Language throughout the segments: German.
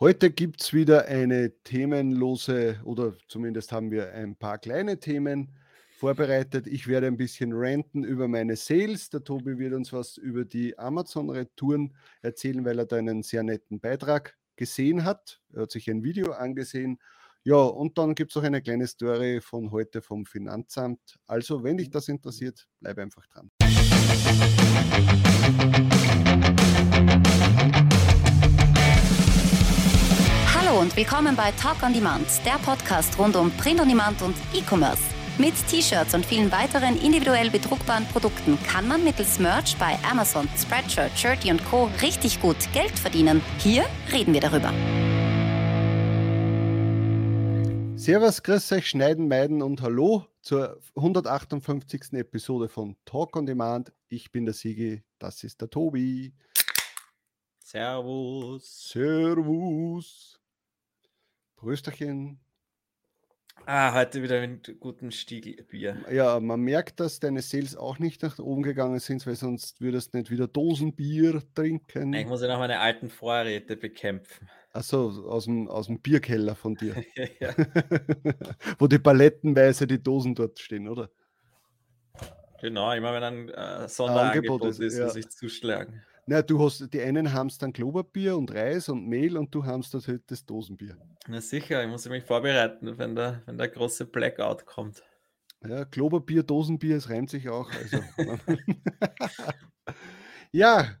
Heute gibt es wieder eine themenlose oder zumindest haben wir ein paar kleine Themen vorbereitet. Ich werde ein bisschen ranten über meine Sales. Der Tobi wird uns was über die Amazon-Retouren erzählen, weil er da einen sehr netten Beitrag gesehen hat. Er hat sich ein Video angesehen. Ja, und dann gibt es auch eine kleine Story von heute vom Finanzamt. Also, wenn dich das interessiert, bleib einfach dran. Hallo und willkommen bei Talk on Demand, der Podcast rund um Print on Demand und E-Commerce. Mit T-Shirts und vielen weiteren individuell bedruckbaren Produkten kann man mittels Merch bei Amazon, Spreadshirt, Shirty und Co. richtig gut Geld verdienen. Hier reden wir darüber. Servus, grüß euch, Schneiden, Meiden und Hallo zur 158. Episode von Talk on Demand. Ich bin der Sigi, das ist der Tobi. Servus. Servus. Prösterchen. Ah, heute wieder mit gutem Stiegelbier. Ja, man merkt, dass deine Sales auch nicht nach oben gegangen sind, weil sonst würdest du nicht wieder Dosenbier trinken. Ich muss ja noch meine alten Vorräte bekämpfen. Achso, aus dem, aus dem Bierkeller von dir. ja. Wo die palettenweise die Dosen dort stehen, oder? Genau, immer wenn ein äh, Sonderangebot ist, ist ja. muss ich zuschlagen. Na, du hast, die einen haben dann Klopapier und Reis und Mehl und du hast das halt das Dosenbier. Na sicher, ich muss mich vorbereiten, wenn der, wenn der große Blackout kommt. Ja, Klopapier, Dosenbier, es reimt sich auch. Also. ja,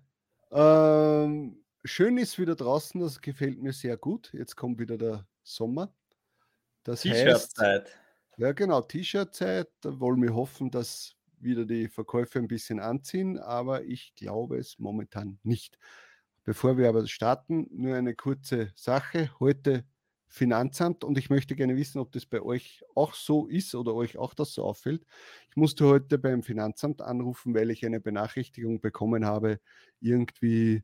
ähm, schön ist wieder draußen, das gefällt mir sehr gut. Jetzt kommt wieder der Sommer. Das T-Shirt-Zeit. ja genau, T-Shirt-Zeit. Da wollen wir hoffen, dass wieder die Verkäufe ein bisschen anziehen, aber ich glaube es momentan nicht. Bevor wir aber starten, nur eine kurze Sache. Heute Finanzamt und ich möchte gerne wissen, ob das bei euch auch so ist oder euch auch das so auffällt. Ich musste heute beim Finanzamt anrufen, weil ich eine Benachrichtigung bekommen habe, irgendwie,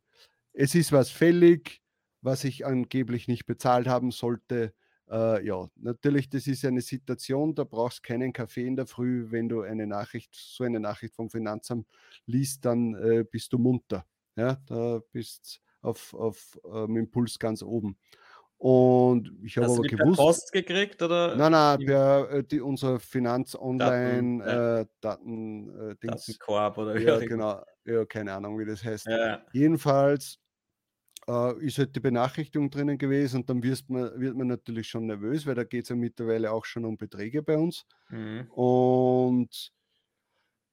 es ist was fällig, was ich angeblich nicht bezahlt haben sollte. Äh, ja, natürlich, das ist eine Situation, da brauchst du keinen Kaffee in der Früh. Wenn du eine Nachricht, so eine Nachricht vom Finanzamt liest, dann äh, bist du munter. Ja, da bist auf, auf ähm, Impuls ganz oben. Und ich habe Hast du aber gewusst. per Post gekriegt oder? Nein, nein, per, äh, die, unsere Finanz Online ja. äh, Daten, äh. Datenkorb oder wie Ja, auch immer. genau. Ja, keine Ahnung, wie das heißt. Ja. Jedenfalls äh, ist halt die Benachrichtigung drinnen gewesen und dann wirst man, wird man natürlich schon nervös, weil da geht es ja mittlerweile auch schon um Beträge bei uns. Mhm. Und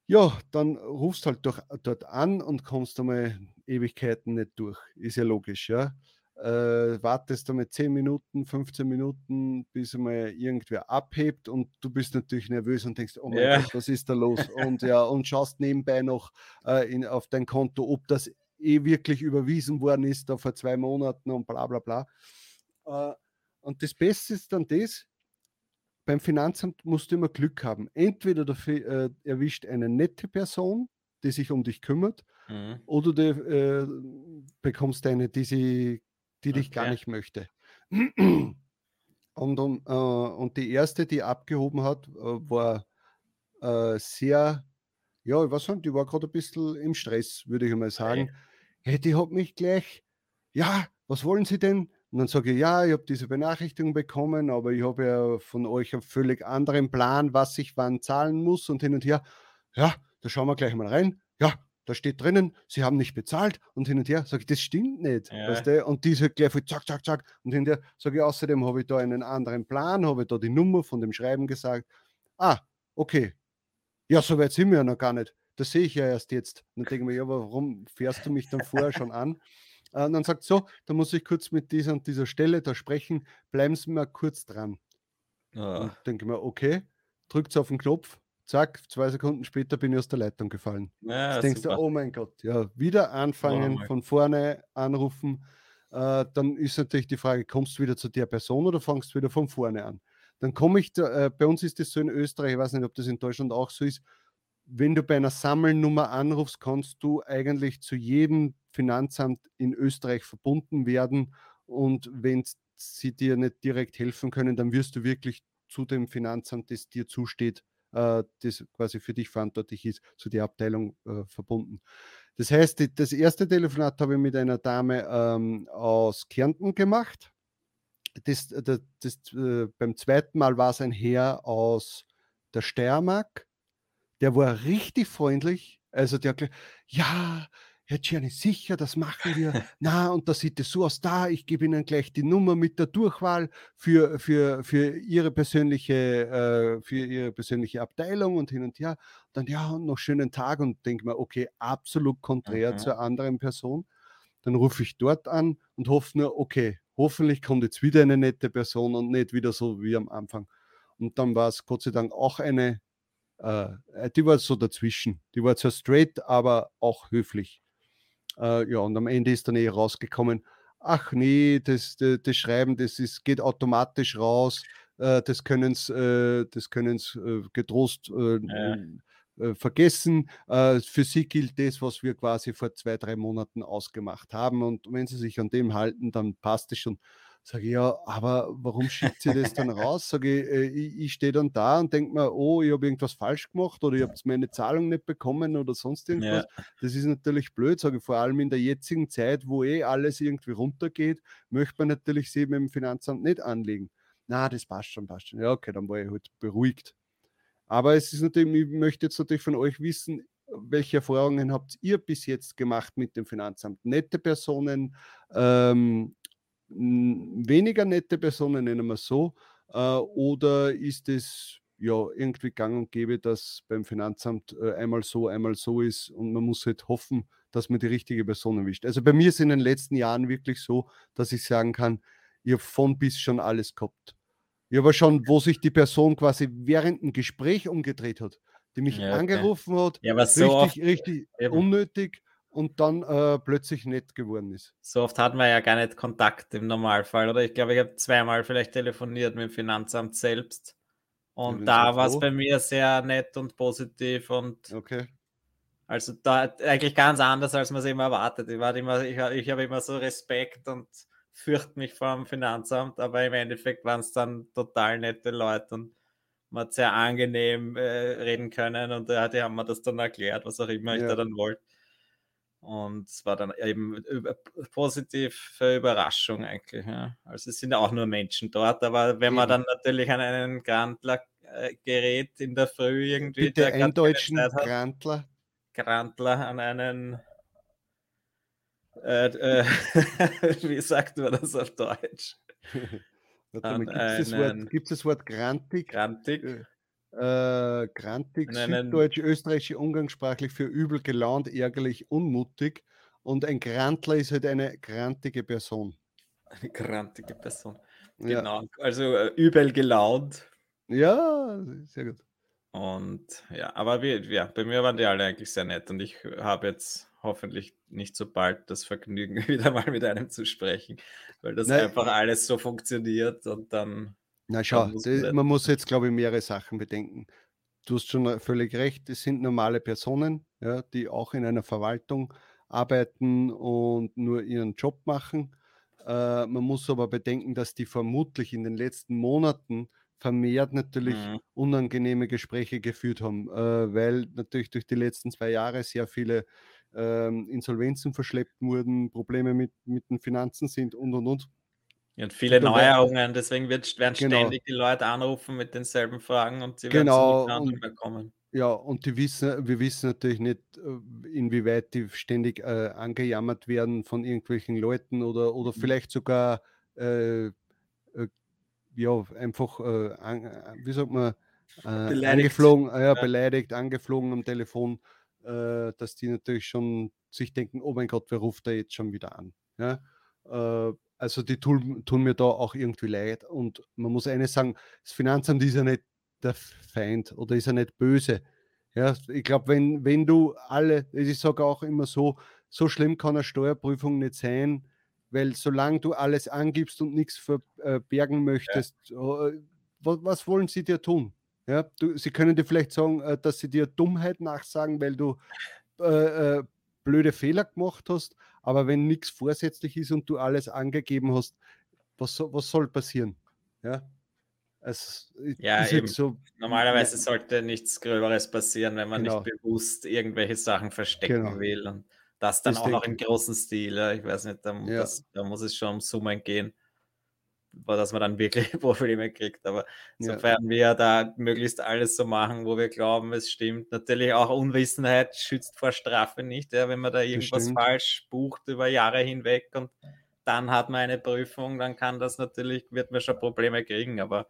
ja, dann rufst halt doch dort an und kommst einmal Ewigkeiten nicht durch. Ist ja logisch, ja. Äh, wartest einmal 10 Minuten, 15 Minuten, bis einmal irgendwer abhebt und du bist natürlich nervös und denkst, oh mein Ja. Gott, was ist da los? Und ja, und schaust nebenbei noch äh, in, auf dein Konto, ob das eh wirklich überwiesen worden ist, da vor zwei Monaten und bla bla bla. Äh, und das Beste ist dann das, beim Finanzamt musst du immer Glück haben. Entweder du äh, erwischt eine nette Person, die sich um dich kümmert, Mhm. oder du äh, bekommst eine, die, sie, die dich gar Okay. nicht möchte. Und, um, äh, und die erste, die abgehoben hat, äh, war äh, sehr, ja, ich weiß nicht, die war gerade ein bisschen im Stress, würde ich einmal sagen. Hey, die hat mich gleich, ja, was wollen Sie denn? Und dann sage ich, ja, ich habe diese Benachrichtigung bekommen, aber ich habe ja von euch einen völlig anderen Plan, was ich wann zahlen muss und hin und her. Ja, da schauen wir gleich mal rein. Ja, da steht drinnen, Sie haben nicht bezahlt und hin und her. Sage ich, das stimmt nicht. Ja. Weißt du? Und die ist halt gleich viel zack, zack, zack. Und hinterher sage ich, außerdem habe ich da einen anderen Plan, habe ich da die Nummer von dem Schreiben gesagt. Ah, okay. Ja, so weit sind wir ja noch gar nicht. Das sehe ich ja erst jetzt. Und dann denke ich mir, ja, warum fährst du mich dann vorher schon an? Äh, Und dann sagt so, da muss ich kurz mit dieser und dieser Stelle da sprechen, bleiben Sie mal kurz dran. Ah. Und denke mir, okay, drückt auf den Knopf, zack, zwei Sekunden später bin ich aus der Leitung gefallen. Ja, Jetzt denkst du, oh mein Gott, ja, wieder anfangen, Nochmal. von vorne anrufen. Äh, dann ist natürlich die Frage, kommst du wieder zu der Person oder fangst du wieder von vorne an? Dann komme ich, da, äh, bei uns ist das so in Österreich, ich weiß nicht, ob das in Deutschland auch so ist, wenn du bei einer Sammelnummer anrufst, kannst du eigentlich zu jedem Finanzamt in Österreich verbunden werden. Und wenn sie dir nicht direkt helfen können, dann wirst du wirklich zu dem Finanzamt, das dir zusteht, äh, das quasi für dich verantwortlich ist, zu der Abteilung äh, verbunden. Das heißt, das erste Telefonat habe ich mit einer Dame ähm, aus Kärnten gemacht. Das, das, das äh, beim zweiten Mal war es ein Herr aus der Steiermark. Der war richtig freundlich. Also der, ja, Herr Czerny, sicher, das machen wir. Na, und da sieht es so aus, da, ich gebe Ihnen gleich die Nummer mit der Durchwahl für, für, für, Ihre, persönliche, äh, für Ihre persönliche Abteilung und hin und her. Dann, ja, und noch schönen Tag und denke mir, okay, absolut konträr mhm. zur anderen Person. Dann rufe ich dort an und hoffe nur, okay, hoffentlich kommt jetzt wieder eine nette Person und nicht wieder so wie am Anfang. Und dann war es Gott sei Dank auch eine, äh, die war so dazwischen. Die war zwar straight, aber auch höflich. Äh, ja, und am Ende ist dann eh rausgekommen, ach nee, das, das, das Schreiben, das ist, geht automatisch raus, äh, das können sie äh, das können's, äh, getrost äh. Äh, vergessen. für sie gilt das, was wir quasi vor zwei, drei Monaten ausgemacht haben. Und wenn sie sich an dem halten, dann passt es schon. Sage ich, ja, aber warum schickt sie das dann raus? Sage ich, äh, ich, ich stehe dann da und denke mir, oh, ich habe irgendwas falsch gemacht oder ich habe meine Zahlung nicht bekommen oder sonst irgendwas. Ja. Das ist natürlich blöd, sage ich, vor allem in der jetzigen Zeit, wo eh alles irgendwie runtergeht, möchte man natürlich sie mit dem Finanzamt nicht anlegen. Na, das passt schon, passt schon. Ja, okay, dann war ich halt beruhigt. Aber es ist natürlich, ich möchte jetzt natürlich von euch wissen, welche Erfahrungen habt ihr bis jetzt gemacht mit dem Finanzamt? Nette Personen, ähm, weniger nette Personen, nennen wir so, äh, oder ist es ja irgendwie gang und gäbe, dass beim Finanzamt äh, einmal so, einmal so ist und man muss halt hoffen, dass man die richtige Person erwischt. Also bei mir ist in den letzten Jahren wirklich so, dass ich sagen kann, ich habe von bis schon alles gehabt. Ich habe schon, wo sich die Person quasi während dem Gespräch umgedreht hat, die mich ja, okay. angerufen hat, ja, so richtig, oft, richtig unnötig und dann äh, plötzlich nett geworden ist. So oft hatten wir ja gar nicht Kontakt im Normalfall, oder? Ich glaube, ich habe zweimal vielleicht telefoniert mit dem Finanzamt selbst. Und da war es bei mir sehr nett und positiv und okay. also da eigentlich ganz anders, als man es immer erwartet. Ich, war immer, ich, ich habe immer so Respekt und fürchte mich vor dem Finanzamt, aber im Endeffekt waren es dann total nette Leute und man hat sehr angenehm äh, reden können und äh, die haben mir das dann erklärt, was auch immer ja. ich da dann wollte. Und es war dann eben positiv für Überraschung eigentlich. Ja. Also es sind auch nur Menschen dort, aber wenn man dann natürlich an einen Grantler äh, gerät in der Früh irgendwie. Bitte einen deutschen Grantler. Grantler an einen äh, äh, wie sagt man das auf Deutsch? Gibt es das, Wort, das Wort grantig? Grantig. Äh, grantig, süddeutsch, österreichische umgangssprachlich für übel gelaunt, ärgerlich, unmutig. Und ein Grantler ist halt eine grantige Person. Eine grantige Person. Genau, ja. also äh, übel gelaunt. Ja, sehr gut. Und ja, aber wir, ja, bei mir waren die alle eigentlich sehr nett und ich habe jetzt hoffentlich nicht so bald das Vergnügen, wieder mal mit einem zu sprechen, weil das Nein. einfach alles so funktioniert und dann na schau, muss man, man muss jetzt, glaube ich, mehrere Sachen bedenken. Du hast schon völlig recht, es sind normale Personen, ja, die auch in einer Verwaltung arbeiten und nur ihren Job machen. Äh, man muss aber bedenken, dass die vermutlich in den letzten Monaten vermehrt natürlich mhm. unangenehme Gespräche geführt haben, äh, weil natürlich durch die letzten zwei Jahre sehr viele äh, Insolvenzen verschleppt wurden, Probleme mit, mit den Finanzen sind und und und. Und viele Neuerungen, deswegen wird, werden genau. ständig die Leute anrufen mit denselben Fragen und sie genau. werden nicht mehr kommen. Ja, und die wissen, wir wissen natürlich nicht, äh, inwieweit die ständig äh, angejammert werden von irgendwelchen Leuten oder, oder mhm. vielleicht sogar äh, äh, ja, einfach, äh, an, äh, wie sagt man, angeflogen, ja, beleidigt, angeflogen am Telefon, dass die natürlich schon sich denken, oh mein Gott, wer ruft da jetzt schon wieder an? Ja? Also die tun, tun, mir da auch irgendwie leid. Und man muss eines sagen, das Finanzamt ist ja nicht der Feind oder ist ja nicht böse. Ja, ich glaube, wenn, wenn du alle, ich sage auch immer so, so schlimm kann eine Steuerprüfung nicht sein, weil solange du alles angibst und nichts verbergen möchtest, ja. Äh, was, was, wollen sie dir tun? Ja, du, sie können dir vielleicht sagen, äh, dass sie dir Dummheit nachsagen, weil du äh, äh blöde Fehler gemacht hast, aber wenn nichts vorsätzlich ist und du alles angegeben hast, was, was soll passieren? Ja, es ja so, normalerweise ja. sollte nichts Gröberes passieren, wenn man genau. nicht bewusst irgendwelche Sachen verstecken genau. will. Und Das dann das auch noch im großen Stil. Ja. Ich weiß nicht, da, ja. das, da muss es schon um Summen gehen dass man dann wirklich Probleme kriegt. Aber ja. sofern wir da möglichst alles so machen, wo wir glauben, es stimmt. Natürlich auch Unwissenheit schützt vor Strafe nicht, ja, wenn man da irgendwas falsch bucht über Jahre hinweg und dann hat man eine Prüfung, dann kann das natürlich, wird man schon Probleme kriegen, aber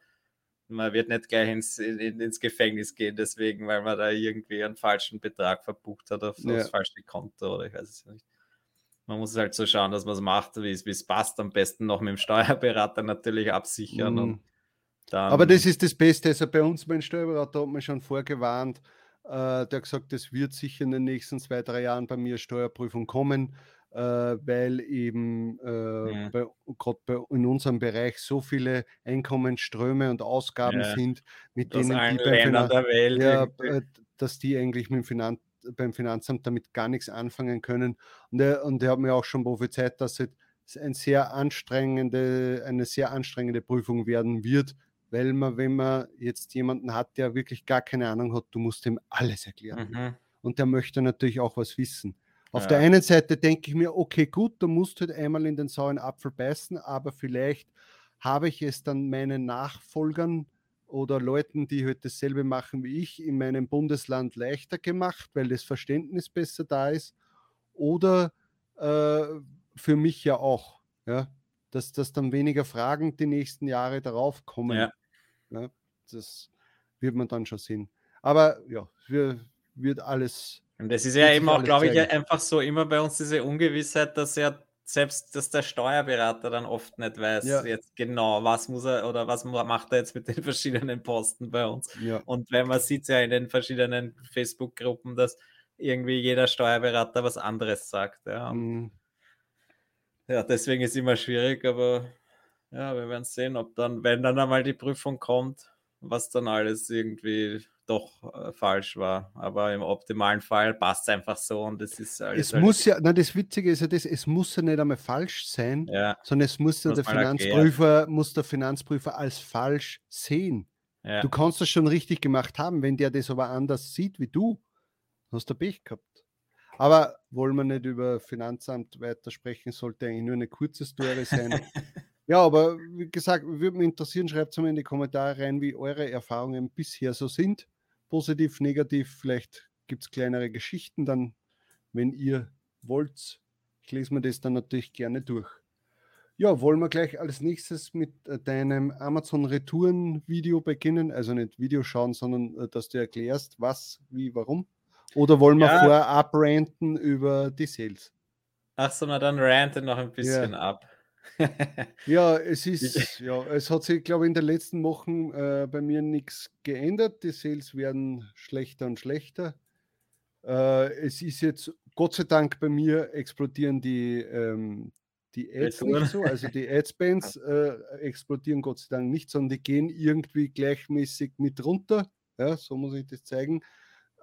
man wird nicht gleich ins, in, ins Gefängnis gehen, deswegen, weil man da irgendwie einen falschen Betrag verbucht hat auf, ja. aufs falsche Konto oder ich weiß es nicht. Man muss halt so schauen, dass man es macht, wie es passt. Am besten noch mit dem Steuerberater natürlich absichern. Dann Aber das ist das Beste. Also bei uns, mein Steuerberater hat mir schon vorgewarnt. Äh, der hat gesagt, es wird sicher in den nächsten zwei, drei Jahren bei mir Steuerprüfung kommen, äh, weil eben äh, ja. gerade in unserem Bereich so viele Einkommensströme und Ausgaben ja. sind, mit Aus denen die beim der Welt ja, äh, dass die eigentlich mit dem Finanz beim Finanzamt damit gar nichts anfangen können. Und er, und er hat mir auch schon prophezeit, dass es ein sehr anstrengende, eine sehr anstrengende Prüfung werden wird, weil man, wenn man jetzt jemanden hat, der wirklich gar keine Ahnung hat, du musst ihm alles erklären. Mhm. Und der möchte natürlich auch was wissen. Auf ja. der einen Seite denke ich mir, okay, gut, du musst halt einmal in den sauren Apfel beißen, aber vielleicht habe ich es dann meinen Nachfolgern oder Leuten, die halt dasselbe machen wie ich, in meinem Bundesland leichter gemacht, weil das Verständnis besser da ist. Oder äh, für mich ja auch, ja, dass, dass dann weniger Fragen die nächsten Jahre darauf kommen. Ja. ja das wird man dann schon sehen. Aber ja, wir, wird alles. Und das ist ja eben auch, glaube ich, einfach so immer bei uns diese Ungewissheit, dass ja selbst dass der Steuerberater dann oft nicht weiß, ja. jetzt genau, was muss er oder was macht er jetzt mit den verschiedenen Posten bei uns. Ja. Und wenn man sieht ja in den verschiedenen Facebook-Gruppen, dass irgendwie jeder Steuerberater was anderes sagt. Ja, mhm. ja deswegen ist es immer schwierig, aber ja, wir werden sehen, ob dann, wenn dann einmal die Prüfung kommt, was dann alles irgendwie doch äh, falsch war. Aber im optimalen Fall passt es einfach so und es ist alles. Es halt muss ja, na, das Witzige ist ja das, es muss ja nicht einmal falsch sein, ja. sondern es muss ja der Finanzprüfer, muss der Finanzprüfer als falsch sehen. Ja. Du kannst das schon richtig gemacht haben, wenn der das aber anders sieht wie du, hast du Pech gehabt. Aber wollen wir nicht über Finanzamt weitersprechen, sollte eigentlich nur eine kurze Story sein. Ja, aber wie gesagt, würde mich interessieren, schreibt es mir in die Kommentare rein, wie eure Erfahrungen bisher so sind. Positiv, negativ, vielleicht gibt es kleinere Geschichten dann, wenn ihr wollt. Ich lese mir das dann natürlich gerne durch. Ja, wollen wir gleich als nächstes mit äh, deinem Amazon Retouren Video beginnen? Also nicht Video schauen, sondern äh, dass du erklärst, was, wie, warum? Oder wollen wir ja. vorher abranten über die Sales? Ach so, na dann ranten noch ein bisschen ja. ab. ja, es ist, ja, es hat sich, glaube ich, in den letzten Wochen äh, bei mir nichts geändert. Die Sales werden schlechter und schlechter. Äh, es ist jetzt, Gott sei Dank, bei mir explodieren die, ähm, die Ads nicht so, also die Adspends äh, explodieren Gott sei Dank nicht, sondern die gehen irgendwie gleichmäßig mit runter. Ja, so muss ich das zeigen.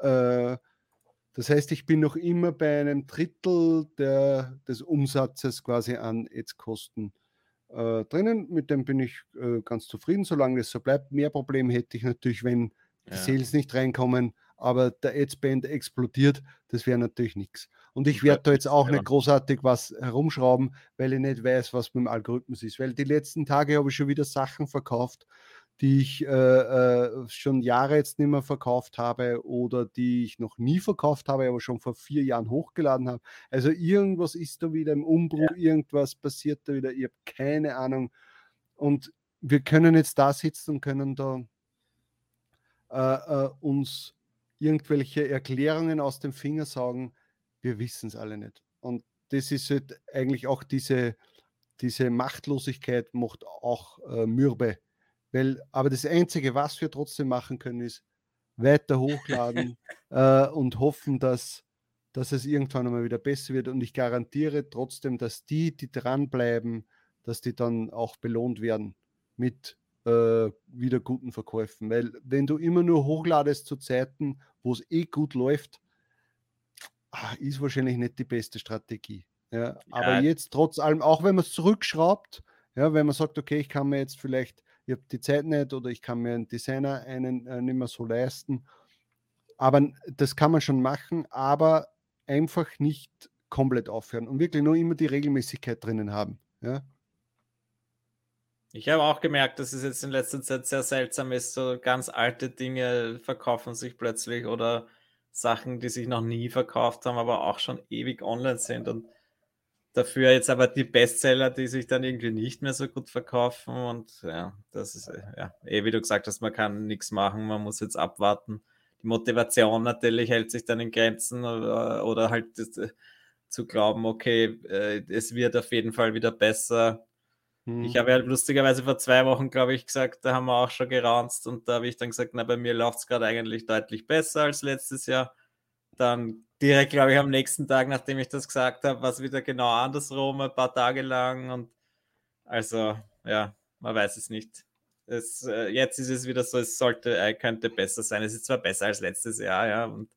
Äh, das heißt, ich bin noch immer bei einem Drittel der, des Umsatzes quasi an Ads-Kosten äh, drinnen. Mit dem bin ich äh, ganz zufrieden, solange es so bleibt. Mehr Problem hätte ich natürlich, wenn die ja. Sales nicht reinkommen, aber der Ad-Spend explodiert. Das wäre natürlich nichts. Und ich werde da jetzt auch nicht großartig was herumschrauben, weil ich nicht weiß, was mit dem Algorithmus ist. Weil die letzten Tage habe ich schon wieder Sachen verkauft, die ich äh, äh, schon Jahre jetzt nicht mehr verkauft habe oder die ich noch nie verkauft habe, aber schon vor vier Jahren hochgeladen habe. Also irgendwas ist da wieder im Umbruch, ja. irgendwas passiert da wieder, ich habe keine Ahnung. Und wir können jetzt da sitzen und können da äh, äh, uns irgendwelche Erklärungen aus dem Finger sagen, wir wissen es alle nicht. Und das ist halt eigentlich auch diese, diese Machtlosigkeit macht auch äh, mürbe weil, aber das Einzige, was wir trotzdem machen können, ist weiter hochladen äh, und hoffen, dass, dass es irgendwann einmal wieder besser wird. Und ich garantiere trotzdem, dass die, die dranbleiben, dass die dann auch belohnt werden mit äh, wieder guten Verkäufen. Weil wenn du immer nur hochladest zu Zeiten, wo es eh gut läuft, ah, ist wahrscheinlich nicht die beste Strategie. Ja, ja. Aber jetzt trotz allem, auch wenn man es zurückschraubt, ja, wenn man sagt, okay, ich kann mir jetzt vielleicht ich habe die Zeit nicht oder ich kann mir einen Designer einen äh, nicht mehr so leisten. Aber das kann man schon machen, aber einfach nicht komplett aufhören und wirklich nur immer die Regelmäßigkeit drinnen haben. Ja? Ich habe auch gemerkt, dass es jetzt in letzter Zeit sehr seltsam ist. So ganz alte Dinge verkaufen sich plötzlich oder Sachen, die sich noch nie verkauft haben, aber auch schon ewig online sind. Und dafür jetzt aber die Bestseller, die sich dann irgendwie nicht mehr so gut verkaufen. Und ja, das ist ja, eh wie du gesagt hast, man kann nichts machen, man muss jetzt abwarten. Die Motivation natürlich hält sich dann in Grenzen oder, oder halt das, äh, zu glauben, okay, äh, es wird auf jeden Fall wieder besser hm. Ich habe ja lustigerweise vor zwei Wochen, glaube ich, gesagt, da haben wir auch schon geranzt und da habe ich dann gesagt, na, bei mir läuft es gerade eigentlich deutlich besser als letztes Jahr. Dann direkt, glaube ich, am nächsten Tag, nachdem ich das gesagt habe, war es wieder genau andersrum, ein paar Tage lang und also, ja, man weiß es nicht. Es, äh, jetzt ist es wieder so, es sollte, äh, könnte besser sein. Es ist zwar besser als letztes Jahr, ja, und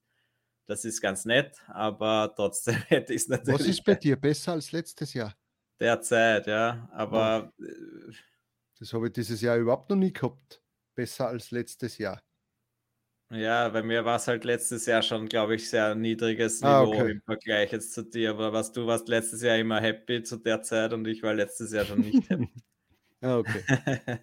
das ist ganz nett, aber trotzdem hätte ich es natürlich. Was ist bei dir besser als letztes Jahr? derzeit, ja. Aber. Äh, das habe ich dieses Jahr überhaupt noch nie gehabt. Besser als letztes Jahr. Ja, bei mir war es halt letztes Jahr schon, glaube ich, sehr niedriges ah, Niveau okay. im Vergleich jetzt zu dir. Aber was du warst letztes Jahr immer happy zu der Zeit und ich war letztes Jahr schon nicht happy. Ah, okay.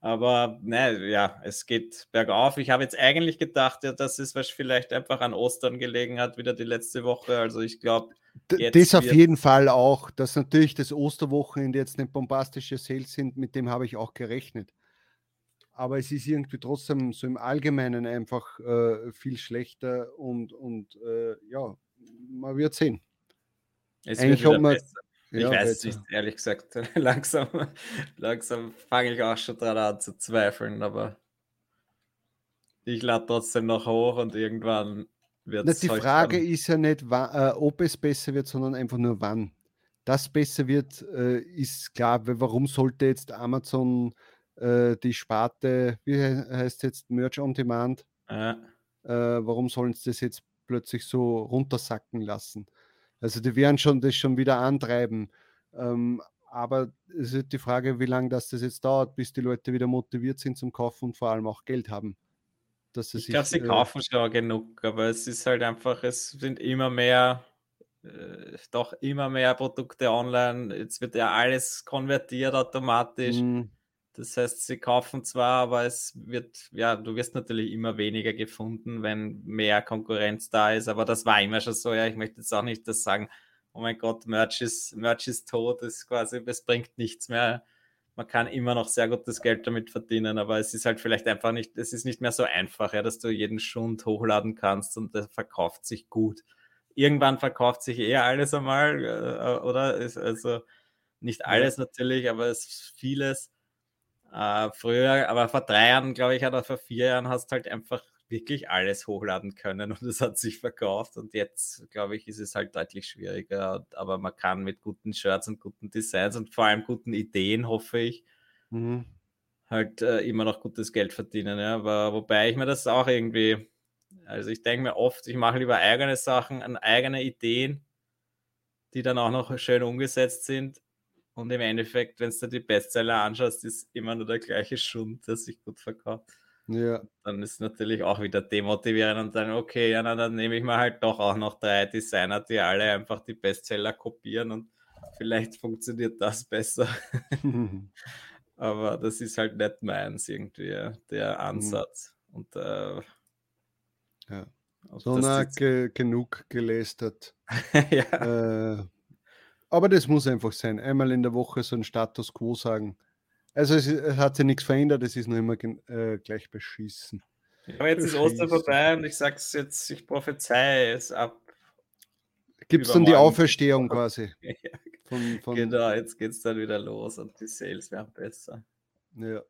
Aber ne, ja, es geht bergauf. Ich habe jetzt eigentlich gedacht, ja, dass es vielleicht einfach an Ostern gelegen hat, wieder die letzte Woche. Also ich glaube. Das auf jeden Fall auch, dass natürlich das Osterwochenende jetzt eine bombastische Sales sind, mit dem habe ich auch gerechnet. Aber es ist irgendwie trotzdem so im Allgemeinen einfach äh, viel schlechter und, und äh, ja, man wird sehen. Es Eigentlich wird man. Ich ja, weiß es nicht, ehrlich gesagt. langsam langsam fange ich auch schon dran an zu zweifeln, aber ich lade trotzdem noch hoch und irgendwann wird es. Die Frage dann... ist ja nicht, wann, äh, ob es besser wird, sondern einfach nur wann. Das besser wird, äh, ist klar, weil warum sollte jetzt Amazon äh, die Sparte, wie heißt jetzt, Merch on Demand, ja. Äh, warum sollen sie das jetzt plötzlich so runtersacken lassen? Also die werden schon das schon wieder antreiben. Ähm, aber es ist die Frage, wie lange das, das jetzt dauert, bis die Leute wieder motiviert sind zum Kaufen und vor allem auch Geld haben. ich glaube, sie äh, kaufen schon genug, aber es ist halt einfach, es sind immer mehr, äh, doch immer mehr Produkte online. Jetzt wird ja alles konvertiert automatisch. Mhm. Das heißt, sie kaufen zwar, aber es wird, ja, du wirst natürlich immer weniger gefunden, wenn mehr Konkurrenz da ist, aber das war immer schon so, ja, ich möchte jetzt auch nicht das sagen, oh mein Gott, Merch ist, Merch ist tot, ist quasi, es bringt nichts mehr. Man kann immer noch sehr gutes Geld damit verdienen, aber es ist halt vielleicht einfach nicht, es ist nicht mehr so einfach, ja, dass du jeden Schund hochladen kannst und der verkauft sich gut. Irgendwann verkauft sich eher alles einmal, äh, oder? Also nicht alles natürlich, aber es ist vieles. Äh, früher, aber vor drei Jahren, glaube ich, oder vor vier Jahren hast du halt einfach wirklich alles hochladen können und es hat sich verkauft. Und jetzt, glaube ich, ist es halt deutlich schwieriger. Aber man kann mit guten Shirts und guten Designs und vor allem guten Ideen, hoffe ich, mhm. halt äh, immer noch gutes Geld verdienen. Ja. Aber wobei ich mir das auch irgendwie, also ich denke mir oft, ich mache lieber eigene Sachen, an eigene Ideen, die dann auch noch schön umgesetzt sind, und im Endeffekt, wenn du die Bestseller anschaust, ist immer nur der gleiche Schund, der sich gut verkauft. Ja. Dann ist natürlich auch wieder demotivierend und dann, okay, ja, na, dann nehme ich mal halt doch auch noch drei Designer, die alle einfach die Bestseller kopieren und vielleicht funktioniert das besser. Aber das ist halt nicht meins irgendwie, der mhm. Ansatz. Mhm. Und äh, ja. So na, ge genug gelästert. ja. Äh, aber das muss einfach sein. Einmal in der Woche so ein Status quo sagen. Also es, es hat sich nichts verändert, es ist nur immer äh, gleich beschissen. Aber jetzt ist Ostern vorbei und ich sage es jetzt, ich prophezei es ab. Gibt es dann die Auferstehung quasi? ja, von, von genau, jetzt geht es dann wieder los und die Sales werden besser. Ja.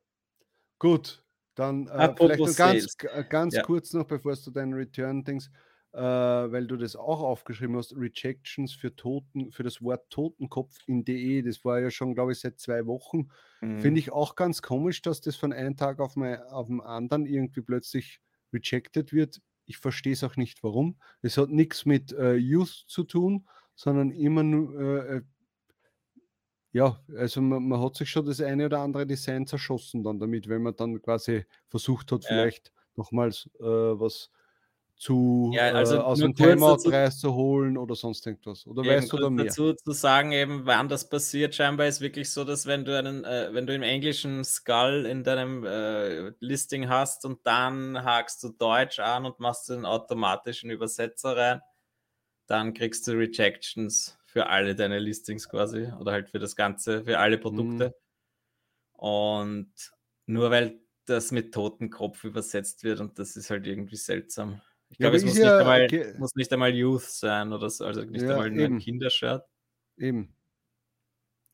Gut, dann äh, vielleicht noch ganz, ganz ja. kurz noch, bevor du deinen Return-Dings äh, weil du das auch aufgeschrieben hast, Rejections für Toten, für das Wort Totenkopf in DE, das war ja schon, glaube ich, seit zwei Wochen. Mhm. Finde ich auch ganz komisch, dass das von einem Tag auf, mein, auf den anderen irgendwie plötzlich rejected wird. Ich verstehe es auch nicht, warum. Es hat nichts mit äh, Youth zu tun, sondern immer nur, äh, äh, ja, also man, man, hat sich schon das eine oder andere Design zerschossen dann damit, wenn man dann quasi versucht hat, vielleicht ja. nochmals äh, was zu Ja, also äh, aus dem Timeout rauszuholen oder sonst irgendwas? Oder Eben weißt du da mehr? dazu zu sagen, eben, wann das passiert, scheinbar ist wirklich so, dass wenn du einen, äh, wenn du im englischen Skull in deinem äh, Listing hast und dann hakst du Deutsch an und machst den automatischen Übersetzer rein, dann kriegst du Rejections für alle deine Listings quasi oder halt für das Ganze, für alle Produkte. Und nur weil das mit Totenkopf übersetzt wird und das ist halt irgendwie seltsam. Ich Ja, glaube, aber es ist muss, ja nicht einmal, muss nicht einmal Youth sein oder so, also nicht Ja, einmal nur ein eben. Kindershirt. Eben.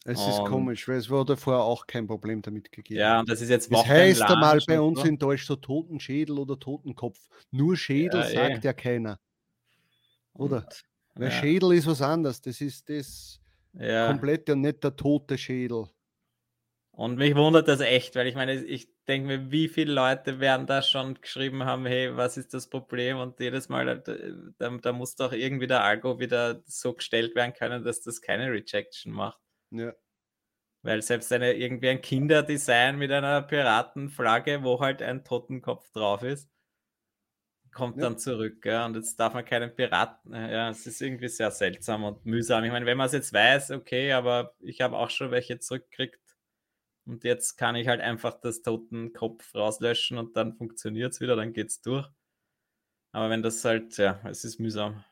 Es ist Und- komisch, weil es wurde vorher auch kein Problem damit gegeben. Ja, und das ist jetzt Es heißt einmal bei uns in Deutsch so Totenschädel oder Totenkopf. Nur Schädel Ja, eh. sagt ja keiner. Oder? Und, Weil ja, Schädel ist was anderes. Das ist das ja. komplett ja nicht der tote Schädel. Und mich wundert das echt, weil ich meine, ich denke mir, wie viele Leute werden da schon geschrieben haben, hey, was ist das Problem? Und jedes Mal, da, da muss doch irgendwie der Algo wieder so gestellt werden können, dass das keine Rejection macht. Ja. Weil selbst eine, irgendwie ein Kinderdesign mit einer Piratenflagge, wo halt ein Totenkopf drauf ist, kommt Ja. dann zurück. Ja? Und jetzt darf man keinen Piraten. äh, Ja, es ist irgendwie sehr seltsam und mühsam. Ich meine, wenn man es jetzt weiß, okay, aber ich habe auch schon welche zurückgekriegt. Und jetzt kann ich halt einfach das Totenkopf rauslöschen und dann funktioniert es wieder, dann geht es durch. Aber wenn das halt, ja, es ist mühsam.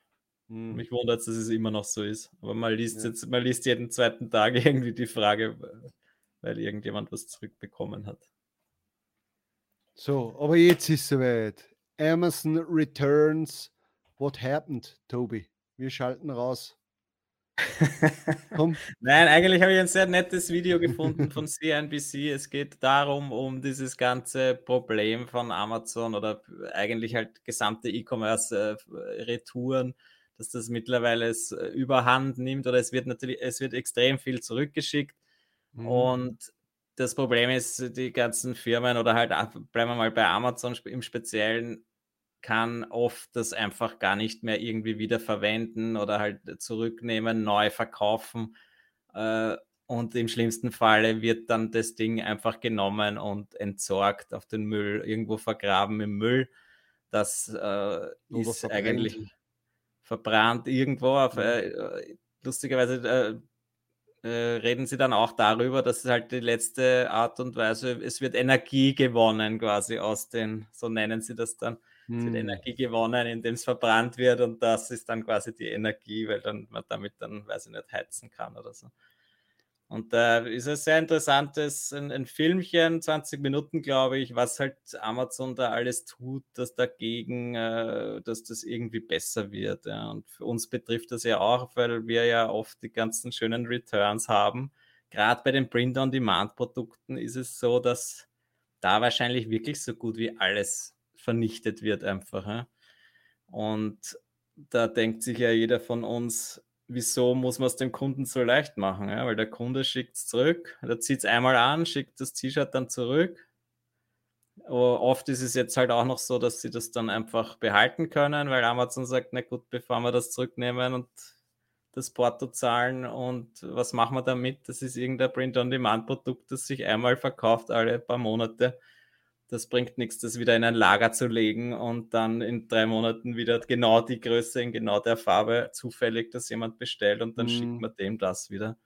Hm. Mich wundert dass es immer noch so ist. Aber man liest Ja. jetzt, man liest jeden zweiten Tag irgendwie die Frage, weil irgendjemand was zurückbekommen hat. So, aber jetzt ist soweit. Amazon Returns. What happened, Toby? Wir schalten raus. Nein, eigentlich habe ich ein sehr nettes Video gefunden von CNBC. Es geht darum, um dieses ganze Problem von Amazon oder eigentlich halt gesamte E-Commerce-Retouren, dass das mittleiele es äh, überhand nimmt oder es wird natürlich, es wird extrem viel zurückgeschickt. Mhm. Und das Problem ist, die ganzen Firmen oder halt, auch- bleiben wir mal bei Amazon im Speziellen, kann oft das einfach gar nicht mehr irgendwie wiederverwenden oder halt zurücknehmen, neu verkaufen. Äh, und im schlimmsten Falle wird dann das Ding einfach genommen und entsorgt auf den Müll, irgendwo vergraben im Müll. Das äh, ist verbrennt. eigentlich verbrannt irgendwo. Auf, Mhm. äh, lustigerweise äh, äh, reden sie dann auch darüber, dass es halt die letzte Art und Weise, es wird Energie gewonnen quasi aus den, so nennen sie das dann, es wird Hm. Energie gewonnen, indem es verbrannt wird und das ist dann quasi die Energie, weil dann man damit dann, weiß ich nicht, heizen kann oder so. Und da ist ein sehr interessantes, ein, ein Filmchen, 20 Minuten, glaube ich, was halt Amazon da alles tut, dass dagegen, äh, dass das irgendwie besser wird. Ja. Und für uns betrifft das ja auch, weil wir ja oft die ganzen schönen Returns haben. Gerade bei den Print-on-Demand-Produkten ist es so, dass da wahrscheinlich wirklich so gut wie alles vernichtet wird einfach. Ja. Und da denkt sich ja jeder von uns, wieso muss man es dem Kunden so leicht machen? Ja? Weil der Kunde schickt es zurück, der zieht es einmal an, schickt das T-Shirt dann zurück. Aber oft ist es jetzt halt auch noch so, dass sie das dann einfach behalten können, weil Amazon sagt, na gut, bevor wir das zurücknehmen und das Porto zahlen und was machen wir damit? Das ist irgendein Print-on-Demand-Produkt, das sich einmal verkauft alle paar Monate. Das bringt nichts, das wieder in ein Lager zu legen und dann in drei Monaten wieder genau die Größe in genau der Farbe zufällig, dass jemand bestellt und dann Mhm. schickt man dem das wieder.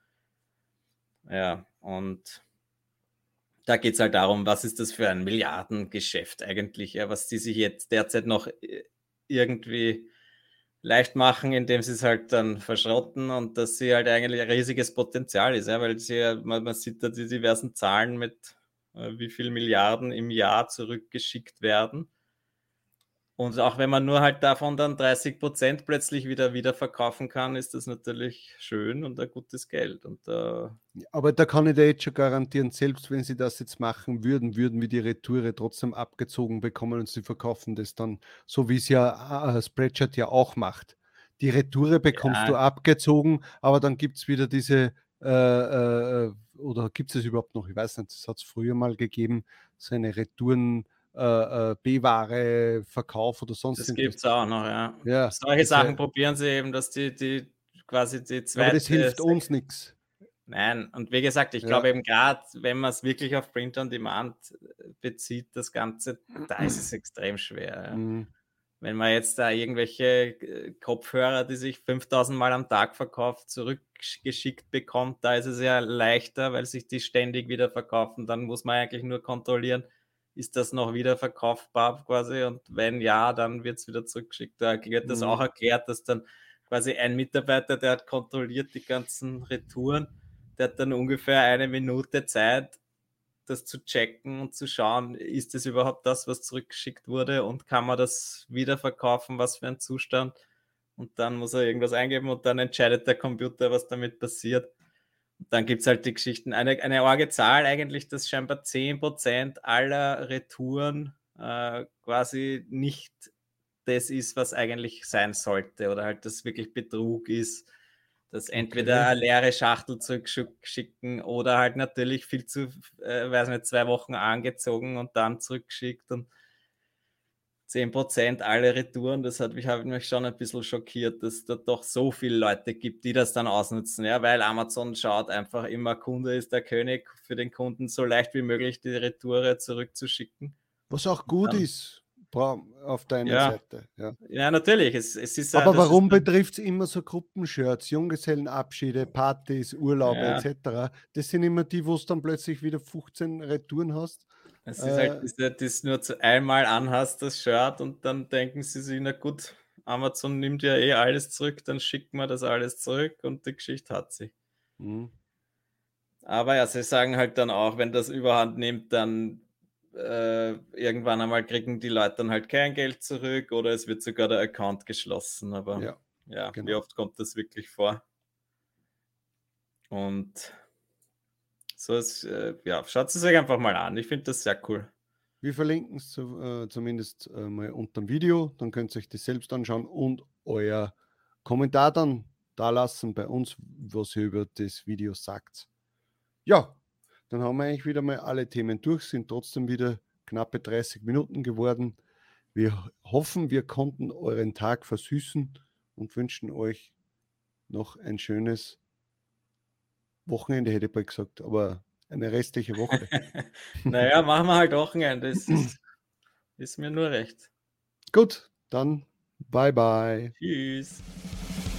Ja, und da geht es halt darum, was ist das für ein Milliardengeschäft eigentlich, ja, was die sich jetzt derzeit noch äh, irgendwie leicht machen, indem sie es halt dann verschrotten und dass sie halt eigentlich ein riesiges Potenzial ist, ja, weil sie man, man sieht da die diversen Zahlen mit wie viel Milliarden im Jahr zurückgeschickt werden. Und auch wenn man nur halt davon dann 30 Prozent plötzlich wieder wiederverkaufen kann, ist das natürlich schön und ein gutes Geld. Und äh, Aber da kann ich dir jetzt schon garantieren, selbst wenn sie das jetzt machen würden, würden wir die Retoure trotzdem abgezogen bekommen und sie verkaufen das dann, so wie es ja äh, Spreadshirt ja auch macht. Die Retoure bekommst Ja. du abgezogen, aber dann gibt es wieder diese, äh, äh, oder gibt es es überhaupt noch? Ich weiß nicht, das hat es früher mal gegeben, so eine Retouren. Äh, äh, B-Ware, Verkauf oder sonst das gibt es auch noch, ja. Ja, Solche Sachen probieren sie eben, dass die, die quasi die zweite. aber das hilft uns nichts. Nein, und wie gesagt, ich Ja. glaube eben gerade, wenn man es wirklich auf Print on Demand bezieht, das Ganze, da ist es extrem schwer. Mhm. Wenn man jetzt da irgendwelche äh, Kopfhörer, die sich 5000 Mal am Tag verkauft, zurückgeschickt bekommt, da ist es ja leichter, weil sich die ständig wieder verkaufen. Dann muss man eigentlich nur kontrollieren, ist das noch wieder verkaufbar quasi und wenn ja, dann wird es wieder zurückgeschickt. Da wird mhm. das auch erklärt, dass dann quasi ein Mitarbeiter, der hat kontrolliert die ganzen Retouren, der hat dann ungefähr eine Minute Zeit, das zu checken und zu schauen, ist es überhaupt das, was zurückgeschickt wurde und kann man das wieder verkaufen, was für ein Zustand. Und dann muss er irgendwas eingeben und dann entscheidet der Computer, was damit passiert. Und dann gibt es halt die Geschichten. Eine, eine arge Zahl eigentlich, dass scheinbar 10% aller Retouren äh, quasi nicht das ist, was eigentlich sein sollte oder halt das wirklich Betrug ist dass entweder eine leere Schachtel zurückschicken oder halt natürlich viel zu, äh, weiß nicht, zwei Wochen angezogen und dann zurückgeschickt und 10% alle Retouren, das hat mich, hat mich schon ein bisschen schockiert, dass da doch so viele Leute gibt, die das dann ausnutzen, ja, weil Amazon schaut einfach immer, Kunde ist der König, für den Kunden so leicht wie möglich die Retoure zurückzuschicken. Was auch gut dann, ist, auf deiner ja. Seite. Ja, ja natürlich. Es, es ist, Aber warum betrifft es immer so Gruppenshirts, Junggesellenabschiede, Partys, Urlaube ja. etc.? Das sind immer die, wo du dann plötzlich wieder 15 Retouren hast. Es ist halt äh, halt, dass du das nur zu einmal anhast, das Shirt, und dann denken sie sich, na gut, Amazon nimmt ja eh alles zurück, dann schickt man das alles zurück und die Geschichte hat sie. Mhm. Aber ja, sie sagen halt dann auch, wenn das überhand nimmt, dann äh, irgendwann einmal kriegen die Leute dann halt kein Geld zurück oder es wird sogar der Account geschlossen. Aber ja, ja genau. wie oft kommt das wirklich vor? Und so ist, äh, ja, schaut es euch einfach mal an. Ich finde das sehr cool. Wir verlinken es zu, äh, zumindest äh, mal unter dem Video, dann könnt ihr euch das selbst anschauen und euer Kommentar dann da lassen bei uns, was ihr über das Video sagt. Ja, dann haben wir eigentlich wieder mal alle Themen durch, sind trotzdem wieder knappe 30 Minuten geworden. Wir hoffen, wir konnten euren Tag versüßen und wünschen euch noch ein schönes Wochenende, hätte ich bald gesagt, aber eine restliche Woche. naja, machen wir halt Wochenende. Das ist, ist mir nur recht. Gut, dann bye bye. Tschüss.